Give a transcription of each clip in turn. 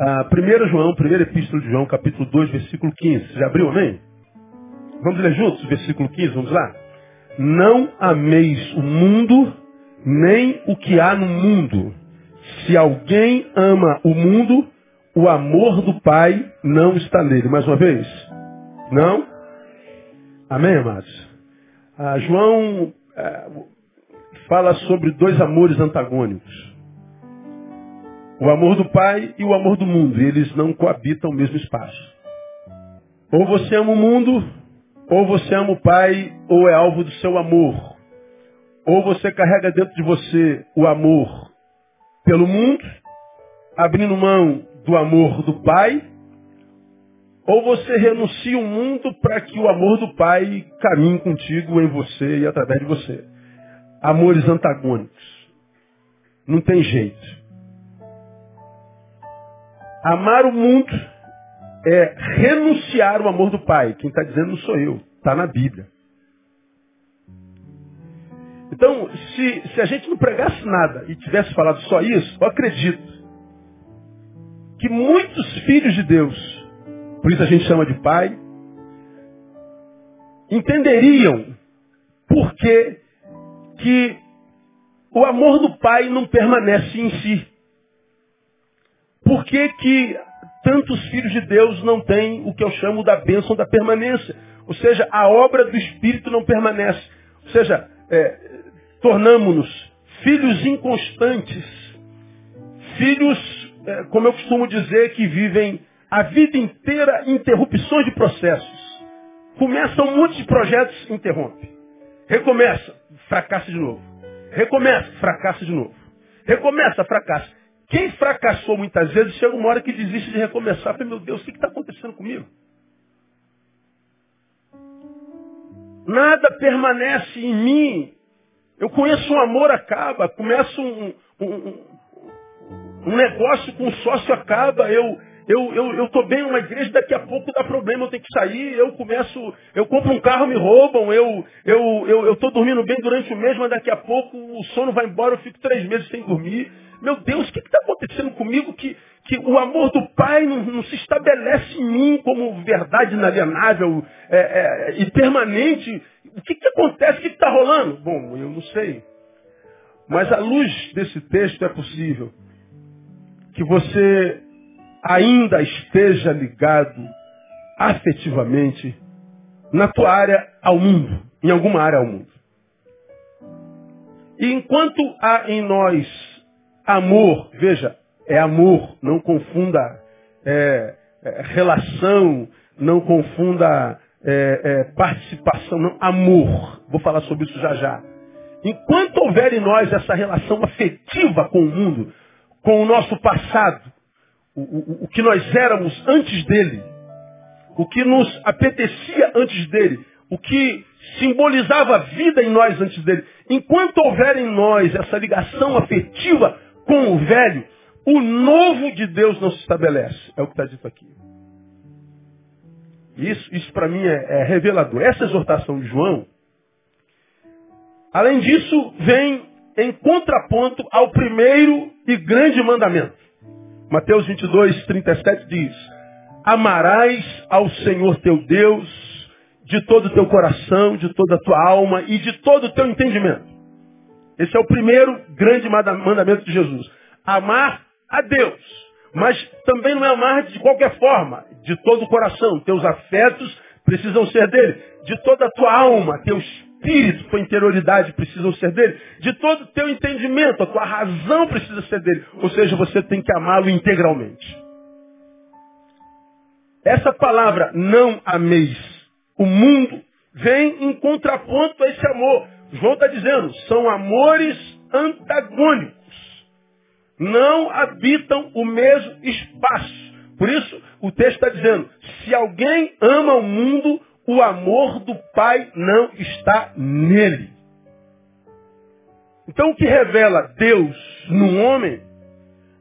Ah, 1 João, primeira epístola de João, capítulo 2, versículo 15. Você já abriu, amém? Vamos ler juntos versículo 15, vamos lá? Não ameis o mundo, nem o que há no mundo. Se alguém ama o mundo, o amor do Pai não está nele. Mais uma vez? Não? Amém, amados? Ah, João ah, fala sobre dois amores antagônicos. O amor do Pai e o amor do mundo. Eles não coabitam o mesmo espaço. Ou você ama o mundo, ou você ama o Pai, ou é alvo do seu amor. Ou você carrega dentro de você o amor pelo mundo, abrindo mão do amor do Pai, ou você renuncia o mundo para que o amor do Pai caminhe contigo em você e através de você. Amores antagônicos. Não tem jeito. Amar o mundo é renunciar o amor do Pai. Quem está dizendo não sou eu. Está na Bíblia. Então, se, se a gente não pregasse nada e tivesse falado só isso, eu acredito que muitos filhos de Deus, por isso a gente chama de pai, entenderiam por que, que o amor do pai não permanece em si. Por que, que tantos filhos de Deus não têm o que eu chamo da bênção da permanência? Ou seja, a obra do Espírito não permanece. Ou seja, é, tornamos-nos filhos inconstantes, filhos, é, como eu costumo dizer, que vivem a vida inteira interrupções de processos. Começa monte de projetos, interrompe. Recomeça, fracassa de novo. Recomeça, fracassa de novo. Recomeça, fracassa. Quem fracassou muitas vezes chega uma hora que desiste de recomeçar. Fala, meu Deus, o que está acontecendo comigo? Nada permanece em mim. Eu conheço um amor, acaba. Começo um, um, um negócio com um sócio, acaba. Eu, eu, eu, eu tô bem numa igreja, daqui a pouco dá problema, eu tenho que sair, eu começo, eu compro um carro, me roubam, eu, eu, eu, eu tô dormindo bem durante o mês, mas daqui a pouco o sono vai embora, eu fico três meses sem dormir. Meu Deus, o que está acontecendo comigo que, que o amor do Pai não, não se estabelece em mim como verdade inalienável é, é, e permanente? O que, que acontece? O que está rolando? Bom, eu não sei. Mas à luz desse texto é possível que você ainda esteja ligado afetivamente na tua área ao mundo, em alguma área ao mundo. E enquanto há em nós amor, veja, é amor, não confunda é, é, relação, não confunda é, é participação, não, amor. Vou falar sobre isso já já. Enquanto houver em nós essa relação afetiva com o mundo, com o nosso passado, o, que nós éramos antes dele, o que nos apetecia antes dele, o que simbolizava a vida em nós antes dele. Enquanto houver em nós essa ligação afetiva com o velho, o novo de Deus não se estabelece. É o que está dito aqui. Isso, isso para mim é, é revelador. Essa exortação de João, além disso, vem em contraponto ao primeiro e grande mandamento. Mateus 22, 37 diz: Amarás ao Senhor teu Deus de todo o teu coração, de toda a tua alma e de todo o teu entendimento. Esse é o primeiro grande mandamento de Jesus. Amar a Deus. Mas também não é amar de qualquer forma, de todo o coração. Teus afetos precisam ser dele. De toda a tua alma, teu espírito, tua interioridade precisam ser dele. De todo o teu entendimento, a tua razão precisa ser dele. Ou seja, você tem que amá-lo integralmente. Essa palavra, não ameis o mundo, vem em contraponto a esse amor. João está dizendo, são amores antagônicos. Não habitam o mesmo espaço. Por isso, o texto está dizendo, se alguém ama o mundo, o amor do Pai não está nele. Então o que revela Deus num homem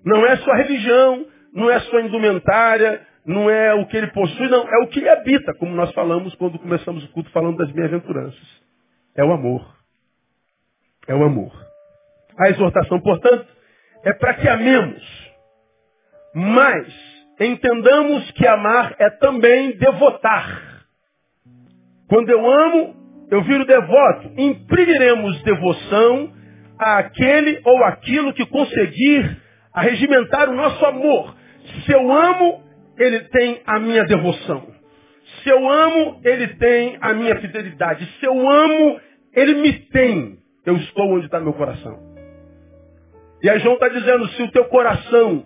não é sua religião, não é sua indumentária, não é o que ele possui, não, é o que ele habita, como nós falamos quando começamos o culto falando das bem-aventuranças. É o amor. É o amor. A exortação, portanto, é para que amemos. Mas entendamos que amar é também devotar. Quando eu amo, eu viro devoto. Imprimiremos devoção àquele ou aquilo que conseguir arregimentar o nosso amor. Se eu amo, ele tem a minha devoção. Se eu amo, ele tem a minha fidelidade. Se eu amo, ele me tem. Eu estou onde está meu coração. E aí João está dizendo, se o teu coração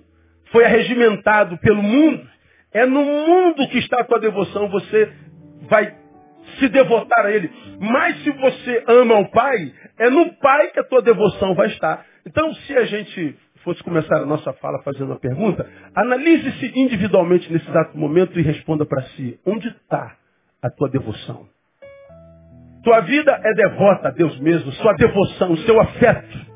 foi arregimentado pelo mundo, é no mundo que está a tua devoção, você vai se devotar a ele. Mas se você ama o Pai, é no Pai que a tua devoção vai estar. Então, se a gente fosse começar a nossa fala fazendo uma pergunta, analise-se individualmente nesse exato momento e responda para si: onde está a tua devoção? Tua vida é devota a Deus mesmo, sua devoção, seu afeto.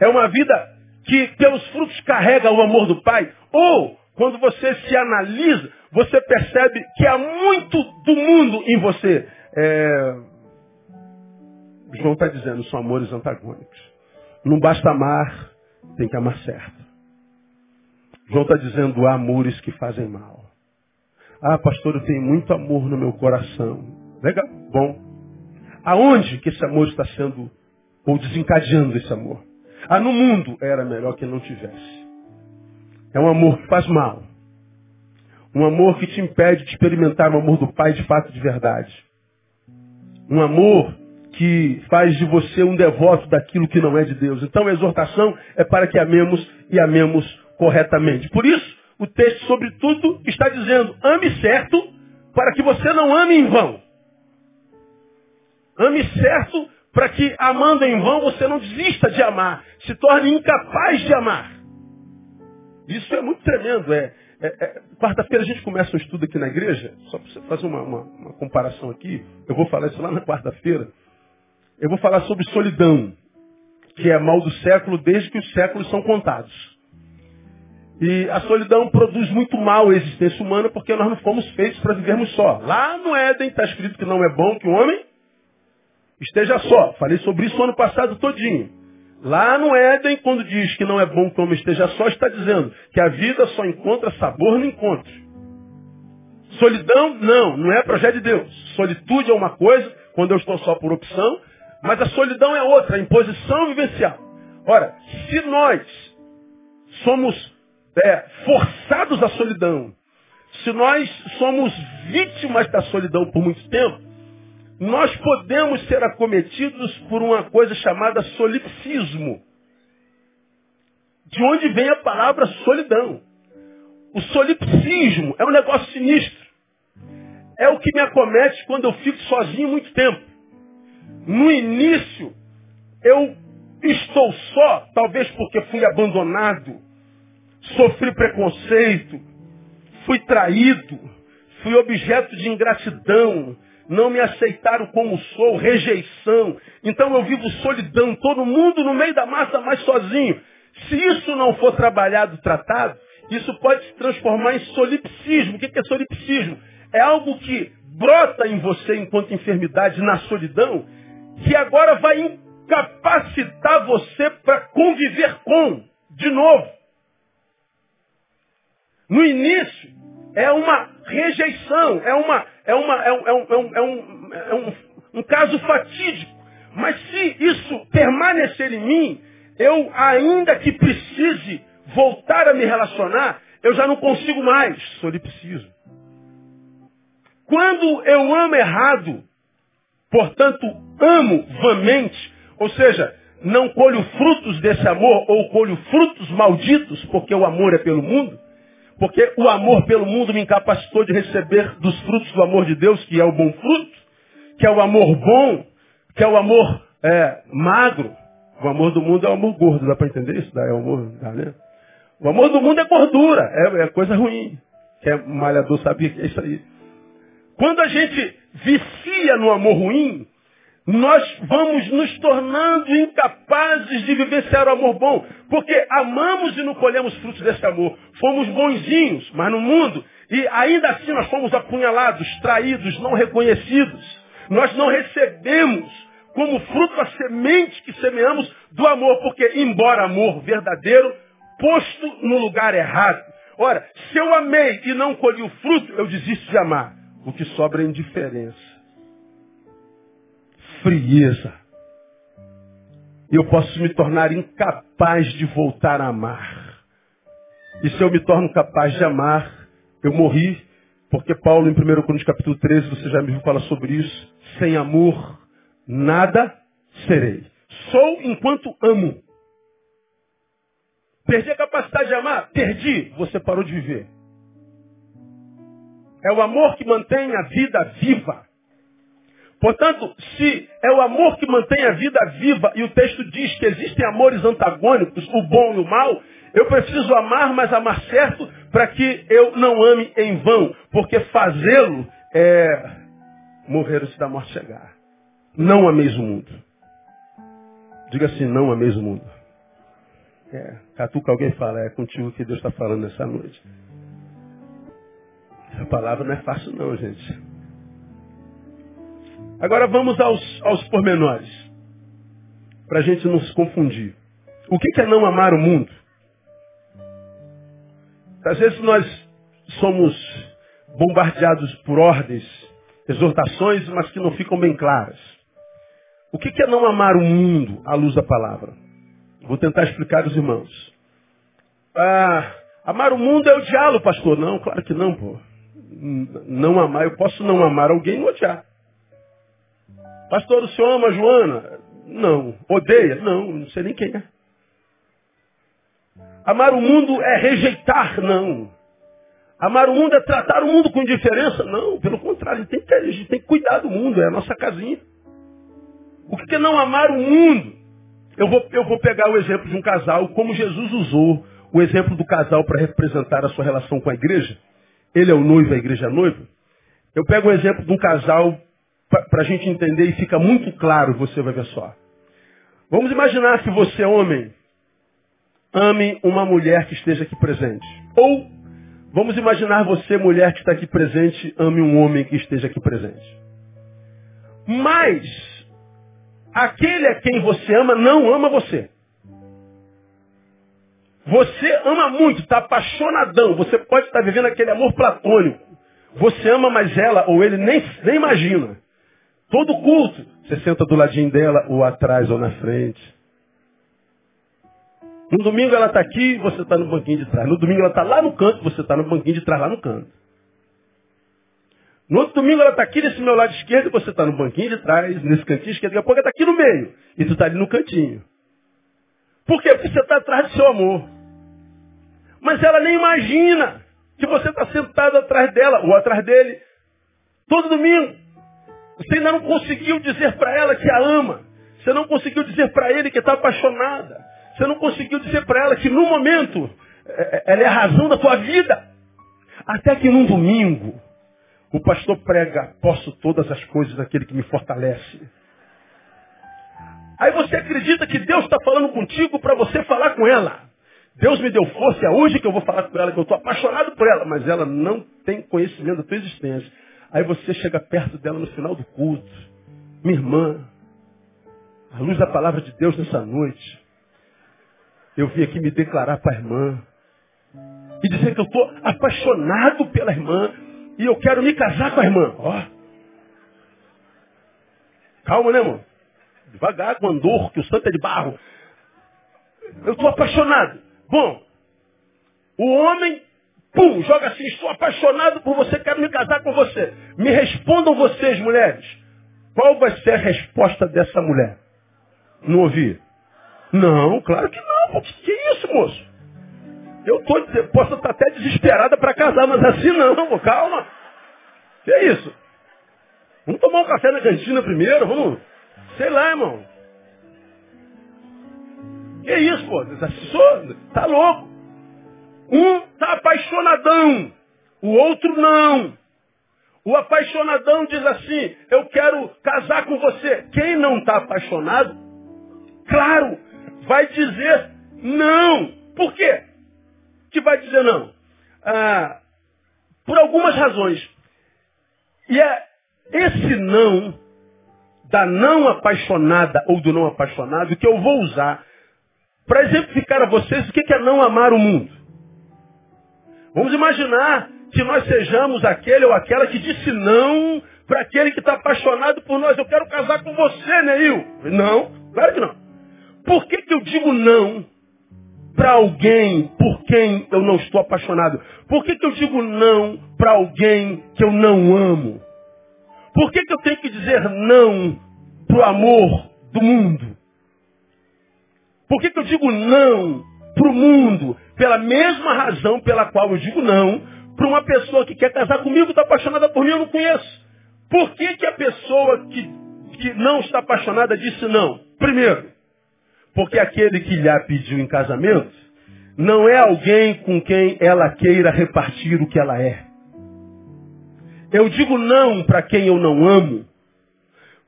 É uma vida que pelos frutos carrega o amor do Pai. Ou, quando você se analisa, você percebe que há muito do mundo em você. É... João está dizendo, são amores antagônicos. Não basta amar, tem que amar certo. João está dizendo, há amores que fazem mal. Ah, pastor, eu tenho muito amor no meu coração. Legal, bom. Aonde que esse amor está sendo, ou desencadeando esse amor? Ah, no mundo era melhor que não tivesse. É um amor que faz mal. Um amor que te impede de experimentar o amor do Pai de fato de verdade. Um amor que faz de você um devoto daquilo que não é de Deus. Então a exortação é para que amemos e amemos corretamente. Por isso, o texto, sobretudo, está dizendo: ame certo para que você não ame em vão. Ame certo para que, amando em vão, você não desista de amar, se torne incapaz de amar. Isso é muito tremendo. É, é, é, Quarta-feira a gente começa um estudo aqui na igreja, só para você fazer uma, uma, uma comparação aqui, eu vou falar isso lá na quarta-feira. Eu vou falar sobre solidão, que é mal do século desde que os séculos são contados. E a solidão produz muito mal à existência humana porque nós não fomos feitos para vivermos só. Lá no Éden está escrito que não é bom que o homem esteja só. Falei sobre isso ano passado todinho. Lá no Éden, quando diz que não é bom que o homem esteja só, está dizendo que a vida só encontra sabor no encontro. Solidão, não, não é projeto de Deus. Solitude é uma coisa, quando eu estou só por opção, mas a solidão é outra, a imposição vivencial. Ora, se nós somos é, forçados à solidão, se nós somos vítimas da solidão por muito tempo, nós podemos ser acometidos por uma coisa chamada solipsismo. De onde vem a palavra solidão? O solipsismo é um negócio sinistro. É o que me acomete quando eu fico sozinho muito tempo. No início, eu estou só, talvez porque fui abandonado, sofri preconceito, fui traído, fui objeto de ingratidão, não me aceitaram como sou, rejeição. Então eu vivo solidão, todo mundo no meio da massa, mas sozinho. Se isso não for trabalhado, tratado, isso pode se transformar em solipsismo. O que é solipsismo? É algo que brota em você enquanto enfermidade na solidão que agora vai incapacitar você para conviver com, de novo. No início, é uma rejeição, é, uma, é, uma, é, um, é, um, é, um, é um, um caso fatídico. Mas se isso permanecer em mim, eu, ainda que precise voltar a me relacionar, eu já não consigo mais. Solipsismo. Quando eu amo errado, Portanto, amo vamente, ou seja, não colho frutos desse amor ou colho frutos malditos, porque o amor é pelo mundo, porque o amor pelo mundo me incapacitou de receber dos frutos do amor de Deus, que é o bom fruto, que é o amor bom, que é o amor é, magro. O amor do mundo é o amor gordo, dá para entender isso? É o amor, dá, né? O amor do mundo é gordura, é, é coisa ruim. Que é malhador sabia que é isso aí. Quando a gente vicia no amor ruim, nós vamos nos tornando incapazes de vivenciar o amor bom, porque amamos e não colhemos frutos desse amor. Fomos bonzinhos, mas no mundo, e ainda assim nós fomos apunhalados, traídos, não reconhecidos. Nós não recebemos como fruto a semente que semeamos do amor, porque embora amor verdadeiro, posto no lugar errado. Ora, se eu amei e não colhi o fruto, eu desisto de amar. O que sobra é indiferença. Frieza. Eu posso me tornar incapaz de voltar a amar. E se eu me torno capaz de amar, eu morri, porque Paulo, em 1 Coríntios capítulo 13, você já me viu falar sobre isso, sem amor, nada serei. Sou enquanto amo. Perdi a capacidade de amar? Perdi. Você parou de viver. É o amor que mantém a vida viva. Portanto, se é o amor que mantém a vida viva e o texto diz que existem amores antagônicos, o bom e o mal, eu preciso amar, mas amar certo, para que eu não ame em vão. Porque fazê-lo é morrer antes da morte chegar. Não ameis o mundo. Diga assim, não ameis o mundo. É, catuca alguém fala, é contigo que Deus está falando nessa noite. Essa palavra não é fácil não, gente. Agora vamos aos, aos pormenores. Para a gente não se confundir. O que é não amar o mundo? Às vezes nós somos bombardeados por ordens, exortações, mas que não ficam bem claras. O que é não amar o mundo à luz da palavra? Vou tentar explicar aos irmãos. Ah, amar o mundo é odiá-lo, pastor. Não, claro que não, pô. Não amar, eu posso não amar alguém e odiar. Pastor, o senhor ama Joana? Não. Odeia? Não, não sei nem quem é. Amar o mundo é rejeitar? Não. Amar o mundo é tratar o mundo com indiferença? Não, pelo contrário, a gente tem que, gente tem que cuidar do mundo, é a nossa casinha. O que é não amar o mundo? Eu vou, eu vou pegar o exemplo de um casal, como Jesus usou o exemplo do casal para representar a sua relação com a igreja. Ele é o noivo, a igreja é a noiva. Eu pego o exemplo de um casal para a gente entender e fica muito claro, você vai ver só. Vamos imaginar que você, homem, ame uma mulher que esteja aqui presente. Ou vamos imaginar você, mulher que está aqui presente, ame um homem que esteja aqui presente. Mas aquele a quem você ama não ama você. Você ama muito, está apaixonadão. Você pode estar vivendo aquele amor platônico. Você ama, mas ela ou ele nem, nem imagina. Todo culto, você senta do ladinho dela, ou atrás ou na frente. No domingo ela está aqui, você está no banquinho de trás. No domingo ela está lá no canto, você está no banquinho de trás, lá no canto. No outro domingo ela está aqui nesse meu lado esquerdo, você está no banquinho de trás, nesse cantinho esquerdo, daqui a pouco ela está aqui no meio. E tu está ali no cantinho. Por quê? Porque você está atrás do seu amor. Mas ela nem imagina que você está sentado atrás dela ou atrás dele todo domingo. Você ainda não conseguiu dizer para ela que a ama. Você não conseguiu dizer para ele que está apaixonada. Você não conseguiu dizer para ela que no momento é, é, ela é a razão da tua vida. Até que num domingo, o pastor prega, posso todas as coisas daquele que me fortalece. Aí você acredita que Deus está falando contigo para você falar com ela. Deus me deu força, é hoje que eu vou falar com ela, que eu estou apaixonado por ela, mas ela não tem conhecimento da tua existência. Aí você chega perto dela no final do culto. Minha irmã, à luz da palavra de Deus nessa noite, eu vim aqui me declarar para a irmã. E dizer que eu estou apaixonado pela irmã. E eu quero me casar com a irmã. Ó. Calma, né, irmão? Devagar, com andor, que o santo é de barro. Eu estou apaixonado. Bom, o homem, pum, joga assim, estou apaixonado por você, quero me casar com você. Me respondam vocês, mulheres. Qual vai ser a resposta dessa mulher? Não ouvi? Não, claro que não. Que, que isso, moço? Eu tô, posso estar até desesperada para casar, mas assim não, calma. Que é isso? Vamos tomar um café na cantina primeiro, vamos. Sei lá, irmão. Que é isso, pô? Tá louco. Um tá apaixonadão, o outro não. O apaixonadão diz assim, eu quero casar com você. Quem não está apaixonado, claro, vai dizer não. Por quê? que vai dizer não? Ah, por algumas razões. E é esse não, da não apaixonada ou do não apaixonado, que eu vou usar para exemplificar a vocês o que é não amar o mundo. Vamos imaginar que nós sejamos aquele ou aquela que disse não para aquele que está apaixonado por nós. Eu quero casar com você, Neil. Não, claro que não. Por que, que eu digo não para alguém por quem eu não estou apaixonado? Por que, que eu digo não para alguém que eu não amo? Por que, que eu tenho que dizer não para o amor do mundo? Por que, que eu digo não para o mundo? Pela mesma razão pela qual eu digo não para uma pessoa que quer casar comigo, está apaixonada por mim, eu não conheço. Por que, que a pessoa que, que não está apaixonada disse não? Primeiro, porque aquele que lhe pediu em casamento não é alguém com quem ela queira repartir o que ela é. Eu digo não para quem eu não amo,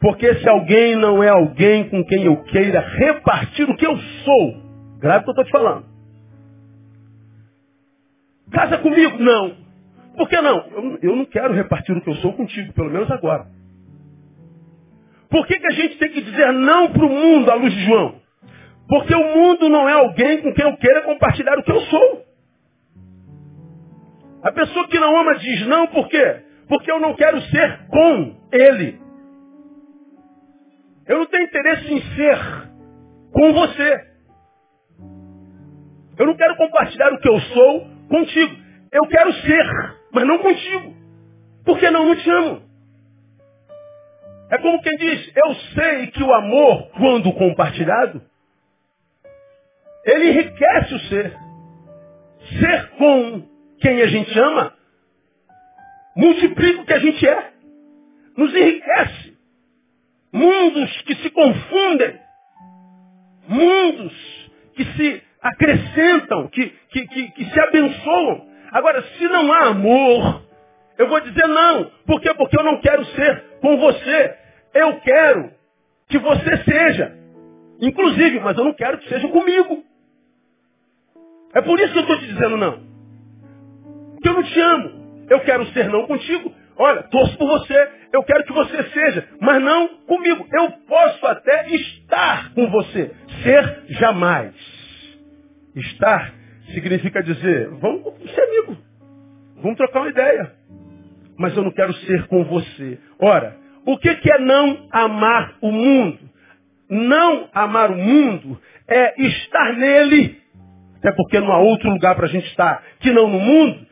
porque se alguém não é alguém com quem eu queira repartir o que eu sou, grave o que eu estou te falando. Casa comigo? Não. Por que não? Eu, eu, não quero repartir o que eu sou contigo, pelo menos agora. Por que, que a gente tem que dizer não para o mundo à luz de João? Porque o mundo não é alguém com quem eu queira compartilhar o que eu sou. A pessoa que não ama diz não por quê? Porque eu não quero ser com ele. Eu não tenho interesse em ser com você. Eu não quero compartilhar o que eu sou contigo. Eu quero ser, mas não contigo. Porque não, não te amo. É como quem diz, eu sei que o amor, quando compartilhado, ele enriquece o ser. Ser com quem a gente ama, multiplica o que a gente é. Nos enriquece. Mundos que se confundem. Mundos que se acrescentam, que, que, que, que se abençoam. Agora, se não há amor, eu vou dizer não. Por quê? Porque eu não quero ser com você. Eu quero que você seja. Inclusive, mas eu não quero que seja comigo. É por isso que eu estou te dizendo não. Porque eu não te amo. Eu quero ser não contigo. Olha, torço por você. Eu quero que você seja, mas não comigo. Eu posso até estar com você. Ser jamais. Estar significa dizer, vamos ser amigo. Vamos trocar uma ideia. Mas eu não quero ser com você. Ora, o que, que é não amar o mundo? Não amar o mundo é estar nele, até porque não há outro lugar para a gente estar que não no mundo,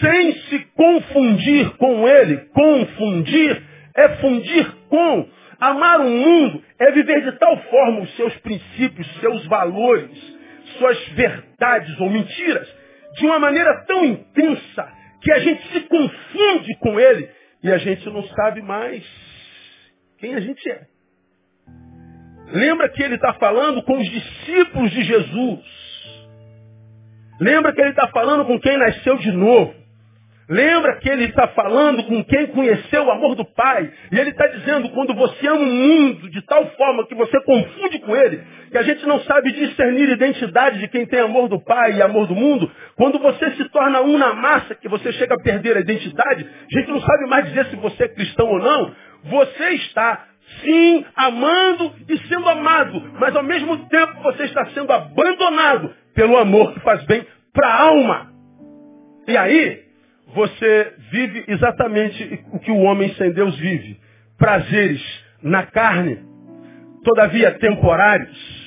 sem se confundir com ele. Confundir é fundir com. Amar o mundo é viver de tal forma os seus princípios, seus valores, suas verdades ou mentiras de uma maneira tão intensa que a gente se confunde com ele e a gente não sabe mais quem a gente é. Lembra que ele está falando com os discípulos de Jesus. Lembra que ele está falando com quem nasceu de novo. Lembra que ele está falando com quem conheceu o amor do Pai. E ele está dizendo, quando você ama o mundo de tal forma que você confunde com ele, que a gente não sabe discernir identidade de quem tem amor do Pai e amor do mundo, quando você se torna um na massa, que você chega a perder a identidade, a gente não sabe mais dizer se você é cristão ou não, você está sim amando e sendo amado, mas ao mesmo tempo você está sendo abandonado pelo amor que faz bem para a alma. E aí, você vive exatamente o que o homem sem Deus vive. Prazeres na carne, todavia temporários.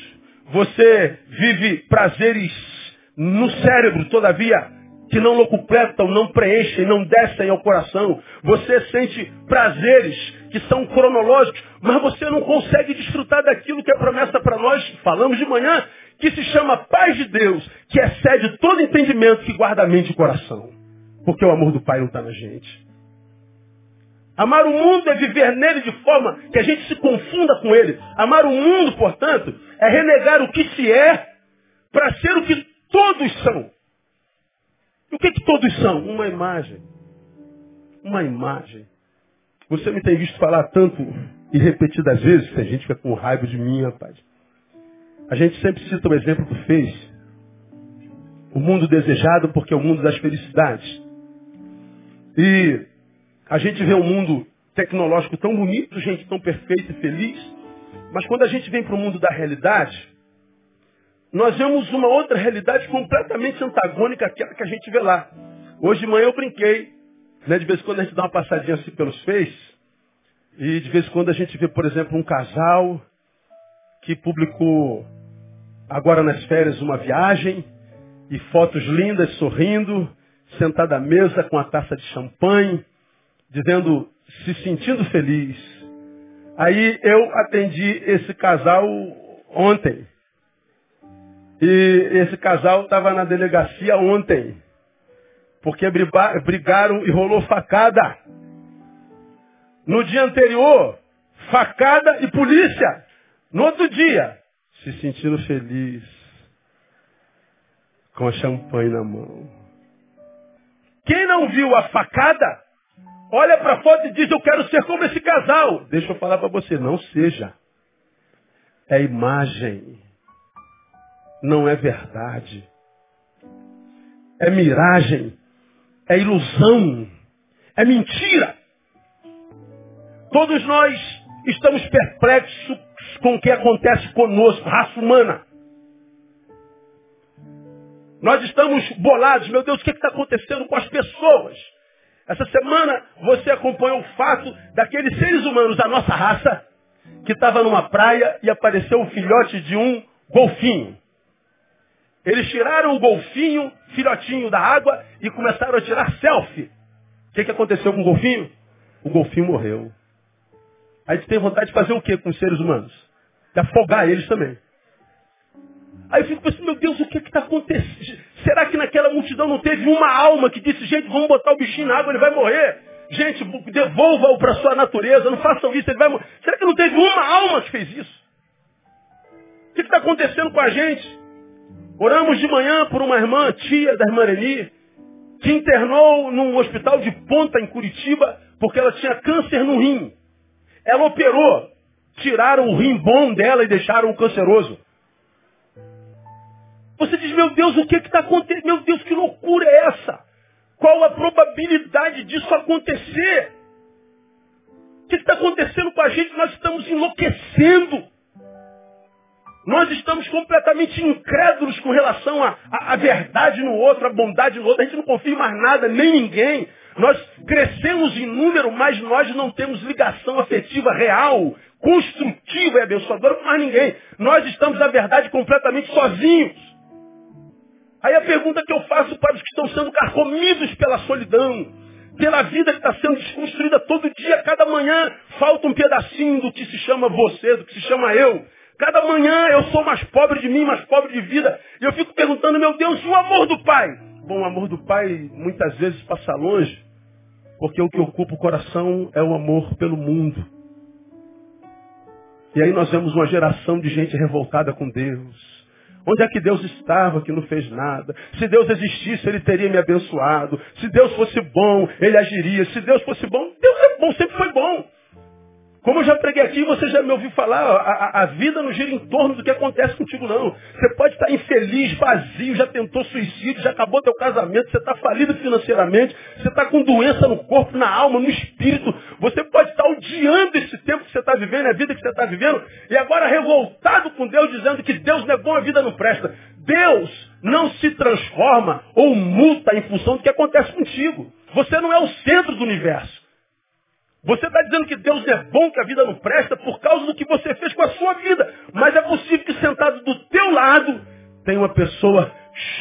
Você vive prazeres no cérebro, todavia que não locupletam, não preenchem, não descem ao coração. Você sente prazeres que são cronológicos, mas você não consegue desfrutar daquilo que é promessa para nós. Falamos de manhã, que se chama paz de Deus, que excede todo entendimento que guarda a mente e o coração. Porque o amor do Pai não está na gente. Amar o mundo é viver nele de forma que a gente se confunda com ele. Amar o mundo, portanto, é renegar o que se é para ser o que todos são. E o que, que todos são? Uma imagem. Uma imagem. Você me tem visto falar tanto e repetidas vezes, tem gente que é com raiva de mim, rapaz. A gente sempre cita o exemplo que fez. O mundo desejado porque é o mundo das felicidades. E a gente vê um mundo tecnológico tão bonito, gente tão perfeita e feliz, mas quando a gente vem para o mundo da realidade, nós vemos uma outra realidade completamente antagônica àquela que a gente vê lá. Hoje de manhã eu brinquei, né? de vez em quando a gente dá uma passadinha assim pelos Face, e de vez em quando a gente vê, por exemplo, um casal que publicou agora nas férias uma viagem, e fotos lindas, sorrindo, sentado à mesa com a taça de champanhe, dizendo, se sentindo feliz. Aí eu atendi esse casal ontem. E esse casal estava na delegacia ontem. Porque brigaram e rolou facada. No dia anterior, facada e polícia. No outro dia, se sentindo feliz. Com champanhe na mão. Quem não viu a facada, olha para a foto e diz, eu quero ser como esse casal. Deixa eu falar para você, não seja. É imagem. Não é verdade. É miragem. É ilusão. É mentira. Todos nós estamos perplexos com o que acontece conosco, raça humana. Nós estamos bolados, meu Deus, o que está acontecendo com as pessoas? Essa semana você acompanhou o fato daqueles seres humanos da nossa raça que estava numa praia e apareceu o filhote de um golfinho. Eles tiraram o golfinho, filhotinho da água, e começaram a tirar selfie. O que, que aconteceu com o golfinho? O golfinho morreu. Aí gente tem vontade de fazer o que com os seres humanos? De afogar eles também. Aí eu fico pensando, meu Deus, o que está acontecendo? Será que naquela multidão não teve uma alma que disse, gente, vamos botar o bichinho na água, ele vai morrer? Gente, devolva-o para sua natureza, não façam isso, ele vai morrer. Será que não teve uma alma que fez isso? O que está acontecendo com a gente? Oramos de manhã por uma irmã, tia da irmã Reni, que internou num hospital de ponta em Curitiba, porque ela tinha câncer no rim. Ela operou, tiraram o rim bom dela e deixaram o canceroso. Você diz, meu Deus, o que está acontecendo? Meu Deus, que loucura é essa? Qual a probabilidade disso acontecer? O que está acontecendo com a gente? Nós estamos enlouquecendo. Nós estamos completamente incrédulos com relação à verdade no outro, à bondade no outro. A gente não confia mais nada, nem ninguém. Nós crescemos em número, mas nós não temos ligação afetiva real, construtiva e abençoadora com mais ninguém. Nós estamos, na verdade, completamente sozinhos. Aí a pergunta que eu faço para os que estão sendo carcomidos pela solidão, pela vida que está sendo desconstruída todo dia, cada manhã, falta um pedacinho do que se chama você, do que se chama eu. Cada manhã eu sou mais pobre de mim, mais pobre de vida. E eu fico perguntando, meu Deus, o amor do Pai? Bom, o amor do Pai muitas vezes passa longe, porque o que ocupa o coração é o amor pelo mundo. E aí nós vemos uma geração de gente revoltada com Deus Onde é que Deus estava que não fez nada? Se Deus existisse, Ele teria me abençoado. Se Deus fosse bom, Ele agiria. Se Deus fosse bom, Deus é bom, sempre foi bom. Como eu já preguei aqui, você já me ouviu falar, a, a, vida não gira em torno do que acontece contigo, não. Você pode estar infeliz, vazio, já tentou suicídio, já acabou teu casamento, você está falido financeiramente, você está com doença no corpo, na alma, no espírito. Você pode estar odiando esse tempo que você está vivendo, a vida que você está vivendo, e agora revoltado com Deus, dizendo que Deus não é a vida não presta. Deus não se transforma ou multa em função do que acontece contigo. Você não é o centro do universo. Você está dizendo que Deus é bom, que a vida não presta por causa do que você fez com a sua vida. Mas é possível que sentado do teu lado tem uma pessoa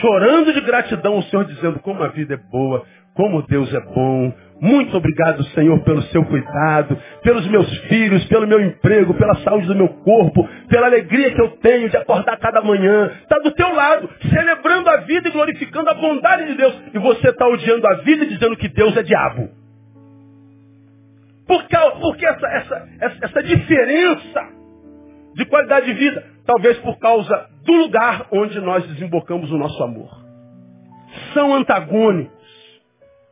chorando de gratidão ao Senhor, dizendo como a vida é boa, como Deus é bom. Muito obrigado, Senhor, pelo seu cuidado, pelos meus filhos, pelo meu emprego, pela saúde do meu corpo, pela alegria que eu tenho de acordar cada manhã. Está do teu lado, celebrando a vida e glorificando a bondade de Deus. E você está odiando a vida e dizendo que Deus é diabo. Por causa, essa, essa, essa diferença de qualidade de vida? Talvez por causa do lugar onde nós desembocamos o nosso amor. São antagônicos.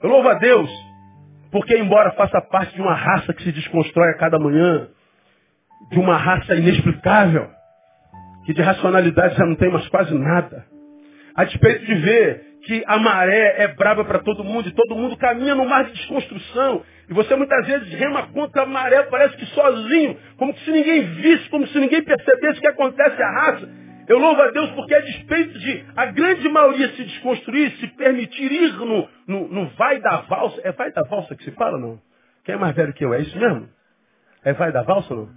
Eu louvo a Deus, porque embora faça parte de uma raça que se desconstrói a cada manhã, de uma raça inexplicável, que de racionalidade já não tem mais quase nada, a despeito de ver que a maré é brava para todo mundo e todo mundo caminha no mar de desconstrução. E você muitas vezes rema contra a maré, parece que sozinho, como se ninguém visse, como se ninguém percebesse o que acontece à raça. Eu louvo a Deus porque a despeito de a grande maioria se desconstruir, se permitir ir no, no, no vai da valsa. É vai da valsa que se fala, não? Quem é mais velho que eu? É isso mesmo? É vai da valsa não?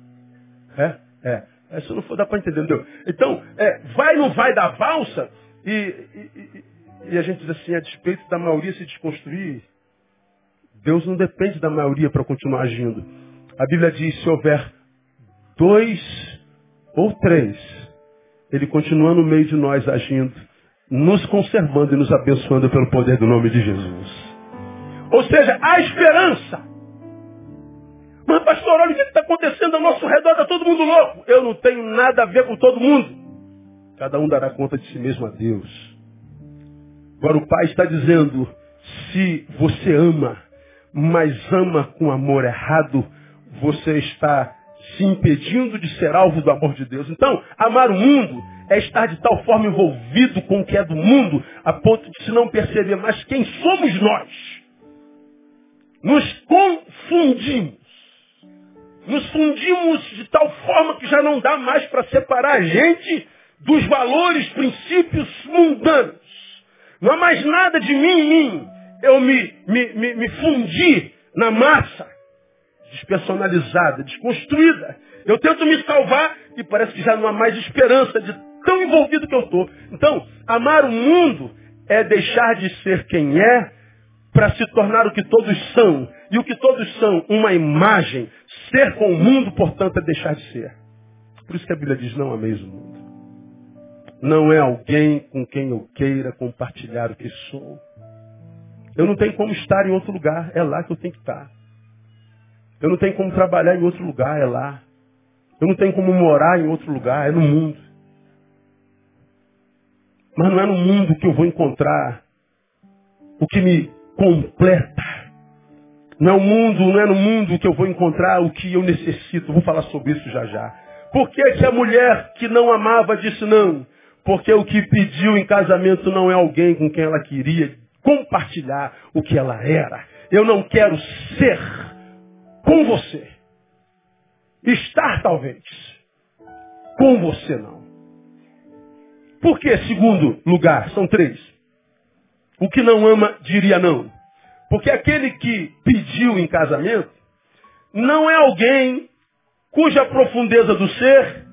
É? É. se não for, dá para entender, entendeu? Então, é, vai no vai da valsa e, e, e a gente diz assim, a despeito da maioria se desconstruir, Deus não depende da maioria para continuar agindo. A Bíblia diz, se houver dois ou três, Ele continua no meio de nós agindo, nos conservando e nos abençoando pelo poder do nome de Jesus. Ou seja, há esperança. Mas, pastor, olha o que está acontecendo ao nosso redor, está todo mundo louco. Eu não tenho nada a ver com todo mundo. Cada um dará conta de si mesmo a Deus. Agora o Pai está dizendo, se você ama, mas ama com amor errado, você está se impedindo de ser alvo do amor de Deus. Então, amar o mundo é estar de tal forma envolvido com o que é do mundo, a ponto de se não perceber mais quem somos nós. Nos confundimos. Nos fundimos de tal forma que já não dá mais para separar a gente dos valores, princípios mundanos. Não há mais nada de mim em mim. Eu me, me, me, me fundi na massa, despersonalizada, desconstruída. Eu tento me salvar e parece que já não há mais esperança de tão envolvido que eu estou. Então, amar o mundo é deixar de ser quem é para se tornar o que todos são. E o que todos são, uma imagem. Ser com o mundo, portanto, é deixar de ser. Por isso que a Bíblia diz, não ameis o mundo não é alguém com quem eu queira compartilhar o que sou. Eu não tenho como estar em outro lugar, é lá que eu tenho que estar. Eu não tenho como trabalhar em outro lugar, é lá. Eu não tenho como morar em outro lugar, é no mundo. Mas não é no mundo que eu vou encontrar o que me completa. Não, é mundo, não é no mundo que eu vou encontrar o que eu necessito. vou falar sobre isso já já. Por que, que a mulher que não amava disse não? Porque o que pediu em casamento não é alguém com quem ela queria compartilhar o que ela era. Eu não quero ser com você. Estar talvez. Com você não. Por que segundo lugar? São três. O que não ama diria não. Porque aquele que pediu em casamento não é alguém cuja profundeza do ser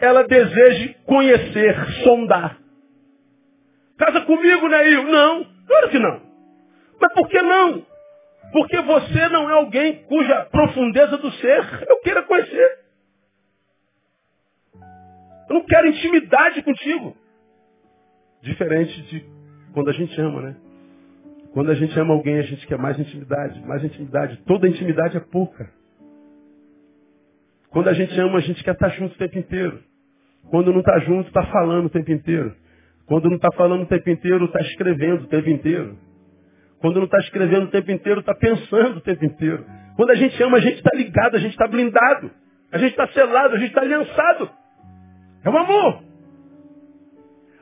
ela deseje conhecer, sondar. Casa comigo, Neil? Não, claro que não. Mas por que não? Porque você não é alguém cuja profundeza do ser eu queira conhecer. Eu não quero intimidade contigo. Diferente de quando a gente ama, né? Quando a gente ama alguém, a gente quer mais intimidade, mais intimidade. Toda intimidade é pouca. Quando a gente ama, a gente quer estar junto o tempo inteiro. Quando não está junto, está falando o tempo inteiro. Quando não está falando o tempo inteiro, está escrevendo o tempo inteiro. Quando não está escrevendo o tempo inteiro, está pensando o tempo inteiro. Quando a gente ama, a gente está ligado, a gente está blindado. A gente está selado, a gente está aliançado. É um amor.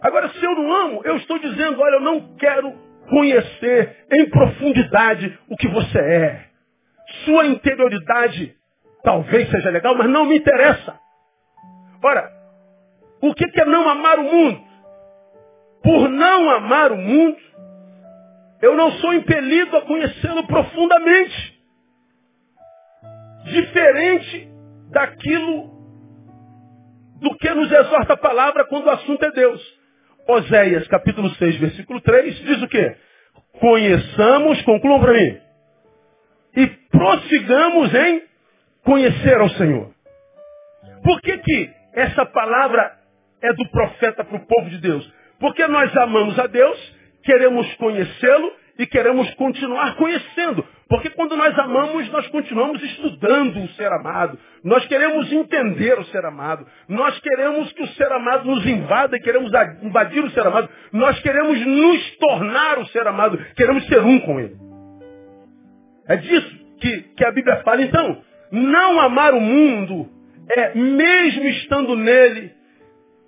Agora, se eu não amo, eu estou dizendo, olha, eu não quero conhecer em profundidade o que você é. Sua interioridade talvez seja legal, mas não me interessa. Ora, o que é não amar o mundo? Por não amar o mundo, eu não sou impelido a conhecê-lo profundamente. Diferente daquilo do que nos exorta a palavra quando o assunto é Deus. Oséias, capítulo 6, versículo 3, diz o quê? Conheçamos, concluam para mim, e prossigamos em conhecer ao Senhor. Por que que essa palavra é do profeta para o povo de Deus? Porque nós amamos a Deus, queremos conhecê-lo e queremos continuar conhecendo. Porque quando nós amamos, nós continuamos estudando o ser amado. Nós queremos entender o ser amado. Nós queremos que o ser amado nos invada queremos invadir o ser amado. Nós queremos nos tornar o ser amado. Queremos ser um com ele. É disso que, que a Bíblia fala. Então, não amar o mundo é, mesmo estando nele,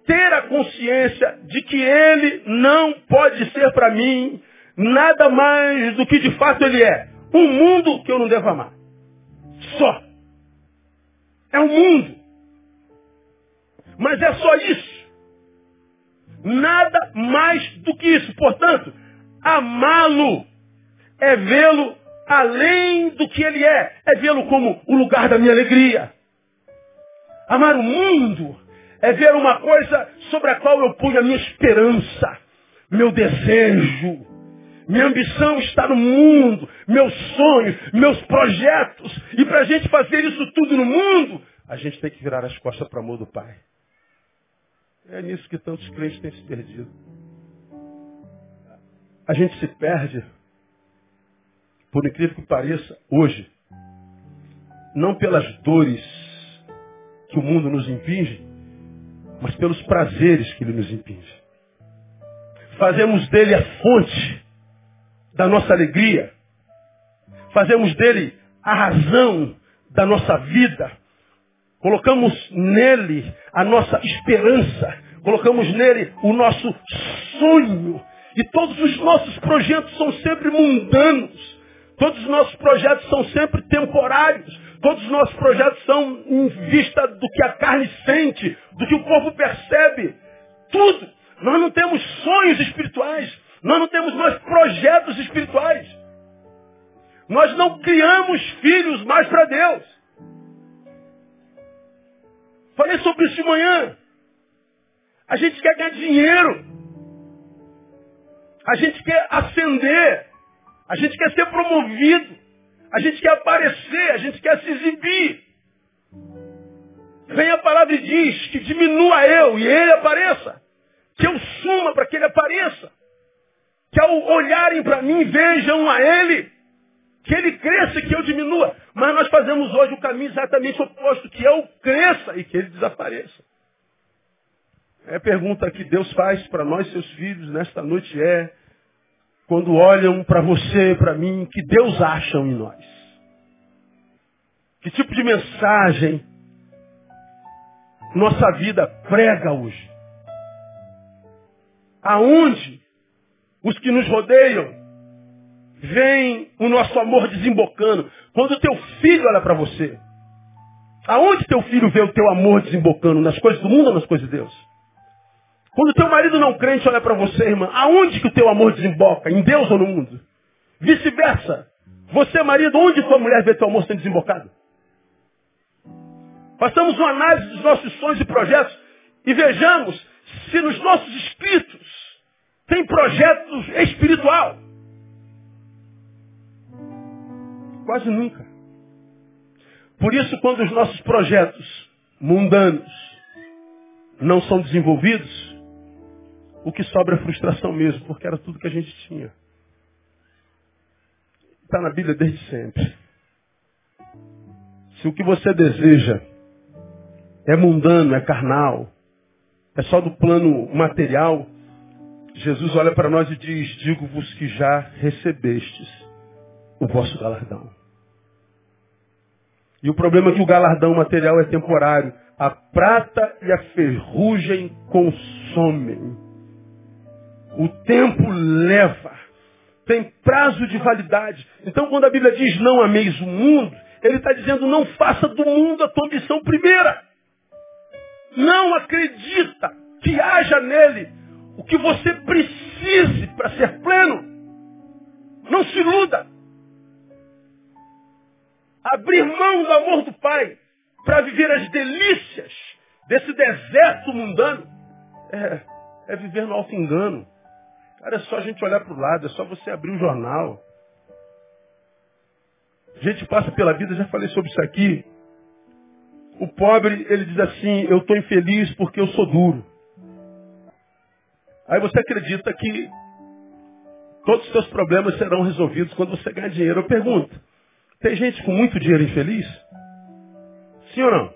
ter a consciência de que ele não pode ser para mim nada mais do que de fato ele é. Um mundo que eu não devo amar. Só. É um mundo. Mas é só isso. Nada mais do que isso. Portanto, amá-lo é vê-lo além do que ele é. É vê-lo como o lugar da minha alegria. Amar o mundo é ver uma coisa sobre a qual eu ponho a minha esperança, meu desejo. Minha ambição está no mundo, meus sonhos, meus projetos. E para a gente fazer isso tudo no mundo, a gente tem que virar as costas para o amor do Pai. É nisso que tantos crentes têm se perdido. A gente se perde, por incrível que pareça, hoje, não pelas dores que o mundo nos impinge, mas pelos prazeres que ele nos impinge. Fazemos dele a fonte da nossa alegria. Fazemos dele a razão da nossa vida. Colocamos nele a nossa esperança. Colocamos nele o nosso sonho. E todos os nossos projetos são sempre mundanos. Todos os nossos projetos são sempre temporários. Todos os nossos projetos são em vista do que a carne sente, do que o corpo percebe. Tudo. Nós não temos sonhos espirituais. Nós não temos mais projetos espirituais. Nós não criamos filhos mais para Deus. Falei sobre isso de manhã. A gente quer ganhar dinheiro. A gente quer ascender. A gente quer ser promovido. A gente quer aparecer. A gente quer se exibir. Vem a palavra e diz que diminua eu e ele apareça. Que eu suma para que ele apareça que ao olharem para mim vejam a Ele, que Ele cresça e que eu diminua. Mas nós fazemos hoje o caminho exatamente oposto, que eu cresça e que Ele desapareça. É a pergunta que Deus faz para nós, seus filhos, nesta noite é, quando olham para você, para mim, que Deus acham em nós? Que tipo de mensagem nossa vida prega hoje? Aonde os que nos rodeiam, veem o nosso amor desembocando. Quando teu filho olha para você, aonde teu filho vê o teu amor desembocando? Nas coisas do mundo ou nas coisas de Deus? Quando teu marido não crente olha para você, irmã, aonde que o teu amor desemboca? Em Deus ou no mundo? Vice-versa. Você, marido, onde tua mulher vê teu amor sendo desembocado? Façamos uma análise dos nossos sonhos e projetos e vejamos se nos nossos escritos tem projeto espiritual. Quase nunca. Por isso, quando os nossos projetos mundanos não são desenvolvidos, o que sobra é frustração mesmo, porque era tudo que a gente tinha. Está na Bíblia desde sempre. Se o que você deseja é mundano, é carnal, é só do plano material, Jesus olha para nós e diz: Digo-vos que já recebestes o vosso galardão. E o problema é que o galardão material é temporário. A prata e a ferrugem consomem. O tempo leva. Tem prazo de validade. Então, quando a Bíblia diz não ameis o mundo, ele está dizendo não faça do mundo a tua ambição primeira. Não acredita que haja nele o que você precise para ser pleno. Não se iluda. Abrir mão do amor do Pai para viver as delícias desse deserto mundano é, é viver no alto engano. Cara, é só a gente olhar para o lado, é só você abrir o jornal. A gente passa pela vida, já falei sobre isso aqui. O pobre, ele diz assim, eu estou infeliz porque eu sou duro. Aí você acredita que todos os seus problemas serão resolvidos quando você ganhar dinheiro. Eu pergunto, tem gente com muito dinheiro infeliz? Sim ou não?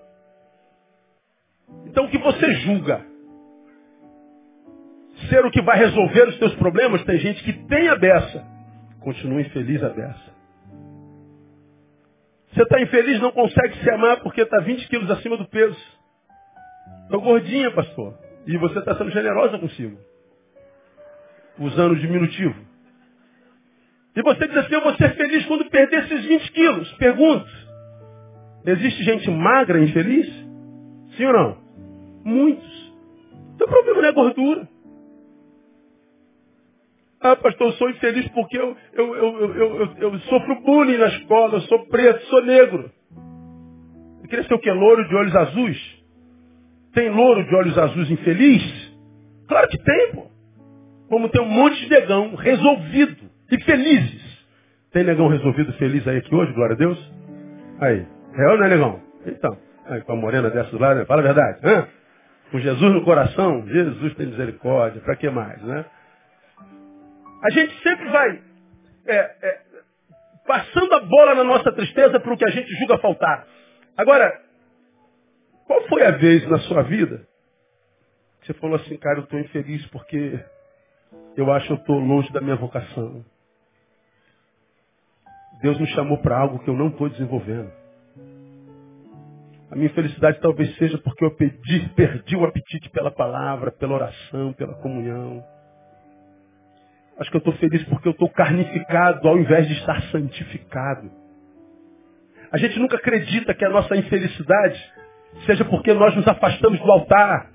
Então o que você julga ser o que vai resolver os seus problemas, tem gente que tem a beça, continua infeliz a beça. Você está infeliz, não consegue se amar porque está 20 quilos acima do peso. Estou gordinha, pastor. E você está sendo generosa consigo usando o diminutivo. E você diz assim, eu vou ser feliz quando perder esses 20 quilos. Pergunto, existe gente magra infeliz? Sim ou não? Muitos. Então o problema não é gordura. Ah, pastor, eu sou infeliz porque eu, eu, eu, eu, eu, sofro bullying na escola, eu sou preto, sou negro. Eu queria ser o quê? Louro de olhos azuis? Tem louro de olhos azuis infeliz? Claro que tem, pô. Como tem um monte de negão resolvido e felizes. Tem negão resolvido feliz aí aqui hoje, glória a Deus? Aí. É ou não é negão? Então. Aí, com a morena dessa lado, né? fala a verdade. Hã? Com Jesus no coração, Jesus tem misericórdia. Para que mais, né? A gente sempre vai é, é, passando a bola na nossa tristeza para o que a gente julga faltar. Agora, qual foi a vez na sua vida que você falou assim, cara, eu estou infeliz porque eu acho que eu estou longe da minha vocação. Deus me chamou para algo que eu não estou desenvolvendo. A minha infelicidade talvez seja porque eu perdi, perdi o apetite pela palavra, pela oração, pela comunhão. Acho que eu estou feliz porque eu estou carnificado ao invés de estar santificado. A gente nunca acredita que a nossa infelicidade seja porque nós nos afastamos do altar,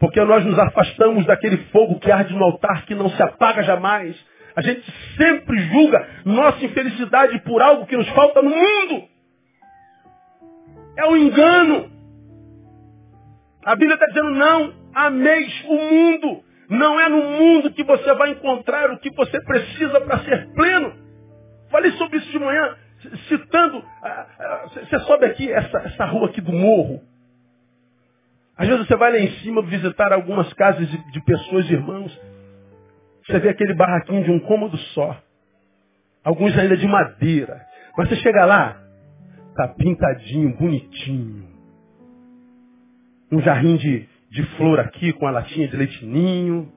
porque nós nos afastamos daquele fogo que arde no altar que não se apaga jamais. A gente sempre julga nossa infelicidade por algo que nos falta no mundo. É um engano. A Bíblia está dizendo, não ameis o mundo. Não é no mundo que você vai encontrar o que você precisa para ser pleno. Falei sobre isso de manhã, citando. Você sobe aqui, essa, essa rua aqui do morro. Às vezes você vai lá em cima visitar algumas casas de, de pessoas, irmãos. Você vê aquele barraquinho de um cômodo só. Alguns ainda de madeira. Mas você chega lá, tá pintadinho, bonitinho. Um jardim de, de flor aqui com a latinha de leitinho.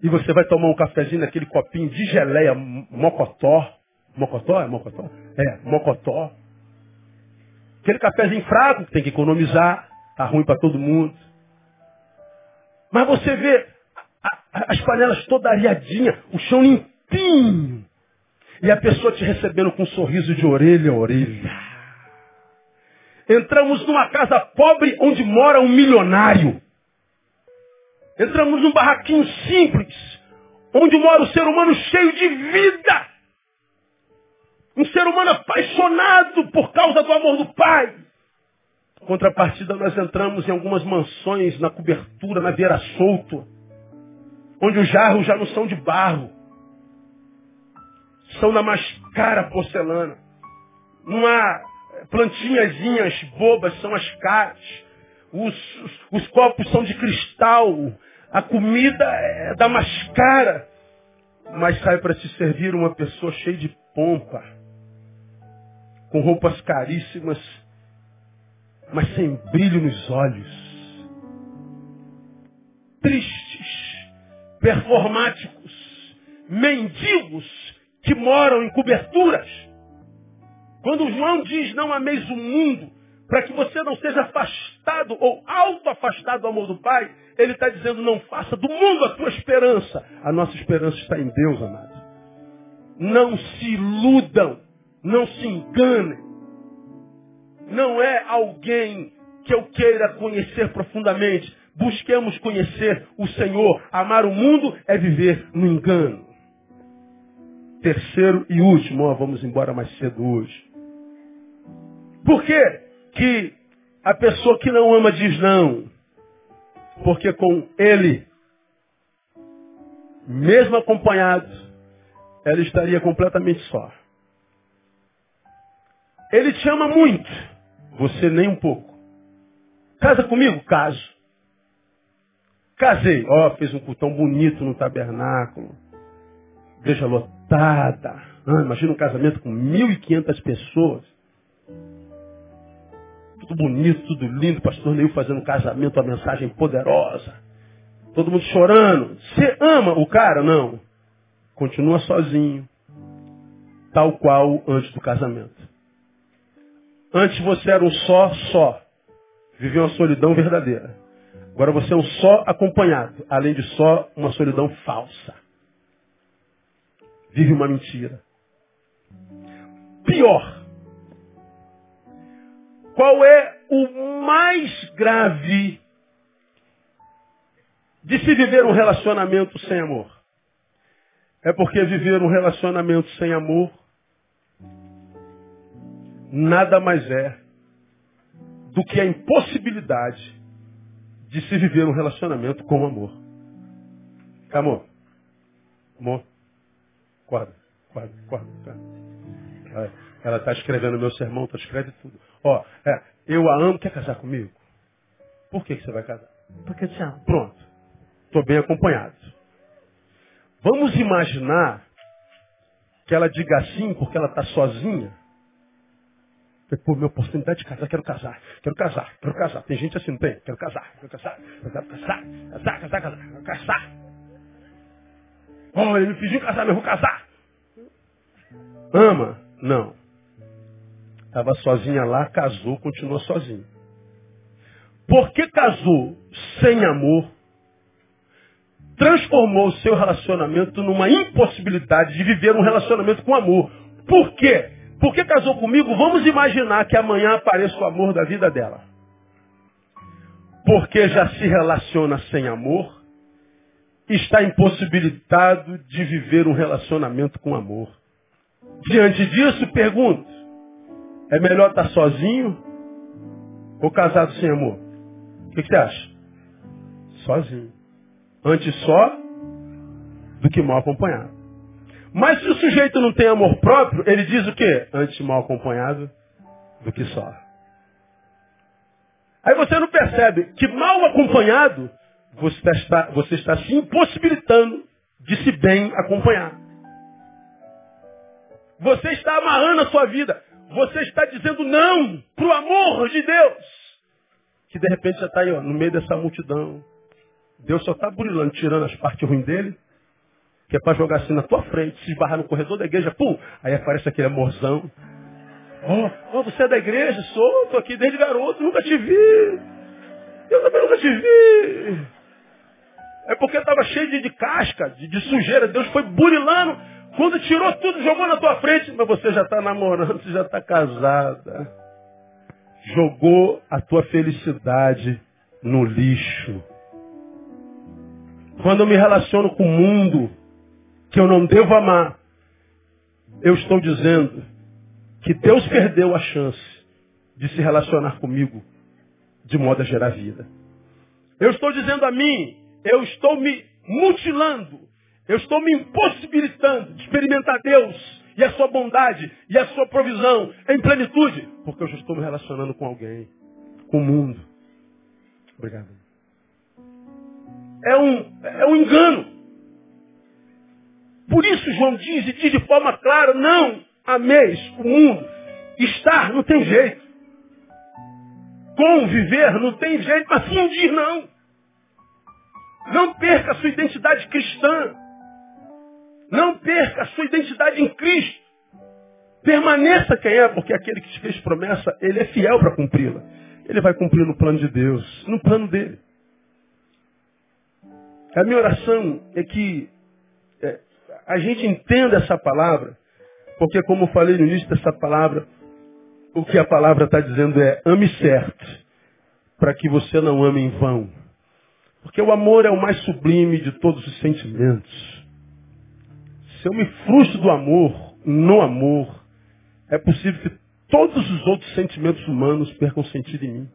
E você vai tomar um cafezinho naquele copinho de geleia mocotó. Mocotó? É mocotó? É, mocotó. Aquele cafezinho fraco que tem que economizar. Tá ruim para todo mundo. Mas você vê as panelas toda areadinha, o chão limpinho. E a pessoa te recebendo com um sorriso de orelha a orelha. Entramos numa casa pobre onde mora um milionário. Entramos num barraquinho simples, onde mora um ser humano cheio de vida. Um ser humano apaixonado por causa do amor do Pai. Contrapartida, nós entramos em algumas mansões na cobertura, na beira solto onde os jarros já não são de barro, são na mais cara porcelana. Não há plantinhazinhas bobas, são as caras. Os, os, os, copos são de cristal. A comida é da mais cara. Mas sai para te servir uma pessoa cheia de pompa, com roupas caríssimas, mas sem brilho nos olhos. Tristes performáticos, mendigos que moram em coberturas. Quando João diz não ameis o mundo, para que você não seja afastado ou auto-afastado do amor do Pai, ele está dizendo não faça do mundo a tua esperança. A nossa esperança está em Deus, amado. Não se iludam, não se enganem. Não é alguém que eu queira conhecer profundamente. Busquemos conhecer o Senhor. Amar o mundo é viver no engano. Terceiro e último, ó, vamos embora mais cedo hoje. Por que, que a pessoa que não ama diz não? Porque com ele, mesmo acompanhado, ela estaria completamente só. Ele te ama muito, você nem um pouco. Casa comigo? Caso. Casei. Ó, oh, fez um cultão bonito no tabernáculo. Igreja lotada. Ah, imagina um casamento com 1.500 pessoas. Tudo bonito, tudo lindo. Pastor Neil fazendo um casamento, uma mensagem poderosa. Todo mundo chorando. Você ama o cara? Não. Continua sozinho. Tal qual antes do casamento. Antes você era um só, só. Vivia uma solidão verdadeira. Agora você é um só acompanhado, além de só uma solidão falsa. Vive uma mentira. Pior. Qual é o mais grave de se viver um relacionamento sem amor? É porque viver um relacionamento sem amor nada mais é do que a impossibilidade de se viver um relacionamento com amor. Amor. Amor. Acorda, acorda, acorda. Ela está escrevendo meu sermão, está escrevendo tudo. Ó, é, eu a amo, quer casar comigo? Por que, que você vai casar? Porque eu te amo. Pronto. Estou bem acompanhado. Vamos imaginar que ela diga assim porque ela está sozinha. Pô, minha oportunidade de casar, quero casar, quero casar, quero casar. Tem gente assim, não tem? Quero casar, quero casar, quero casar, casar, casar, casar, quero casar. Oh, ele me pediu casar, mas eu vou casar. Ama? Não. Estava sozinha lá, casou, continuou sozinha. Porque casou sem amor, transformou o seu relacionamento numa impossibilidade de viver um relacionamento com amor. Por quê? Porque casou comigo, vamos imaginar que amanhã apareça o amor da vida dela. Porque já se relaciona sem amor, está impossibilitado de viver um relacionamento com amor. Diante disso, pergunto, é melhor estar sozinho ou casado sem amor? O que, que você acha? Sozinho. Antes só do que mal acompanhado. Mas se o sujeito não tem amor próprio, ele diz o quê? Antes mal acompanhado do que só. Aí você não percebe que mal acompanhado, você está, você está se impossibilitando de se bem acompanhar. Você está amarrando a sua vida. Você está dizendo não para o amor de Deus. Que de repente já está aí, ó, no meio dessa multidão. Deus só está burilando, tirando as partes ruins dele, que é para jogar assim na tua frente, se esbarrar no corredor da igreja, pum, aí aparece aquele amorzão. Oh, oh, você é da igreja? Sou, estou aqui desde garoto, nunca te vi. Eu também nunca te vi. É porque estava cheio de, de casca, de, de sujeira. Deus foi burilando quando tirou tudo, jogou na tua frente, mas você já está namorando, você já está casada. Jogou a tua felicidade no lixo. Quando eu me relaciono com o mundo que eu não devo amar, eu estou dizendo que Deus perdeu a chance de se relacionar comigo de modo a gerar vida. Eu estou dizendo a mim, eu estou me mutilando eu estou me impossibilitando de experimentar Deus e a sua bondade e a sua provisão em plenitude, porque eu já estou me relacionando com alguém, com o mundo. Obrigado. É um, é um engano. Por isso João diz e diz de forma clara, não ameis o mundo. Estar não tem jeito. Conviver não tem jeito, mas fundir não. Não perca a sua identidade cristã. Não perca a sua identidade em Cristo. Permaneça quem é, porque aquele que te fez promessa, ele é fiel para cumpri-la. Ele vai cumprir no plano de Deus, no plano dele. A minha oração é que é, a gente entenda essa palavra, porque como eu falei no início dessa palavra, o que a palavra está dizendo é ame certo, para que você não ame em vão. Porque o amor é o mais sublime de todos os sentimentos. Se eu me frustro do amor, no amor, é possível que todos os outros sentimentos humanos percam sentido em mim.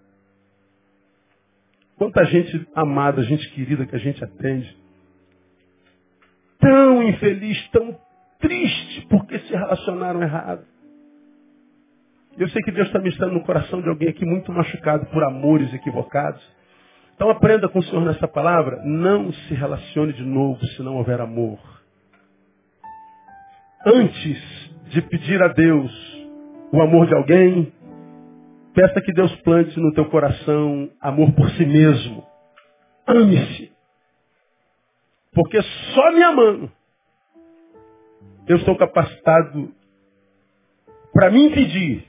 Quanta gente amada, gente querida que a gente atende, tão infeliz, tão triste porque se relacionaram errado. Eu sei que Deus está me estando no coração de alguém aqui muito machucado por amores equivocados. Então aprenda com o Senhor nessa palavra, não se relacione de novo se não houver amor antes de pedir a Deus o amor de alguém, peça que Deus plante no teu coração amor por si mesmo. Ame-se. Porque só me amando, eu estou capacitado para me impedir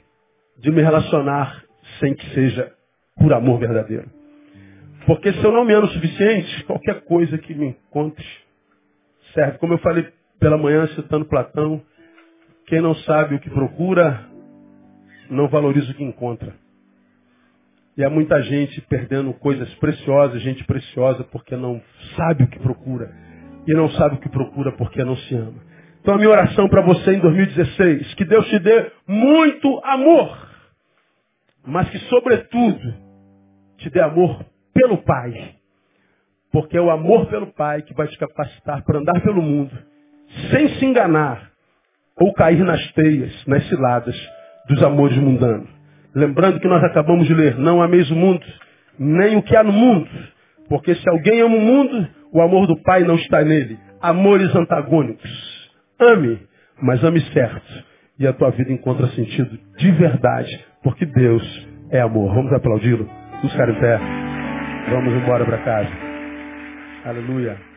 de me relacionar sem que seja por amor verdadeiro. Porque se eu não me amo o suficiente, qualquer coisa que me encontre serve. Como eu falei pela manhã citando Platão, quem não sabe o que procura, não valoriza o que encontra. E há muita gente perdendo coisas preciosas, gente preciosa, porque não sabe o que procura. e não sabe o que procura porque não se ama. Então a minha oração para você em 2016, que Deus te dê muito amor, mas que sobretudo te dê amor pelo Pai. Porque é o amor pelo Pai que vai te capacitar para andar pelo mundo, sem se enganar ou cair nas teias, nas ciladas dos amores mundanos. Lembrando que nós acabamos de ler, não ameis o mundo, nem o que há no mundo. Porque se alguém ama o mundo, o amor do Pai não está nele. Amores antagônicos. Ame, mas ame certo. E a tua vida encontra sentido de verdade, porque Deus é amor. Vamos aplaudi-lo? Ficar em pé. Vamos embora para casa. Aleluia.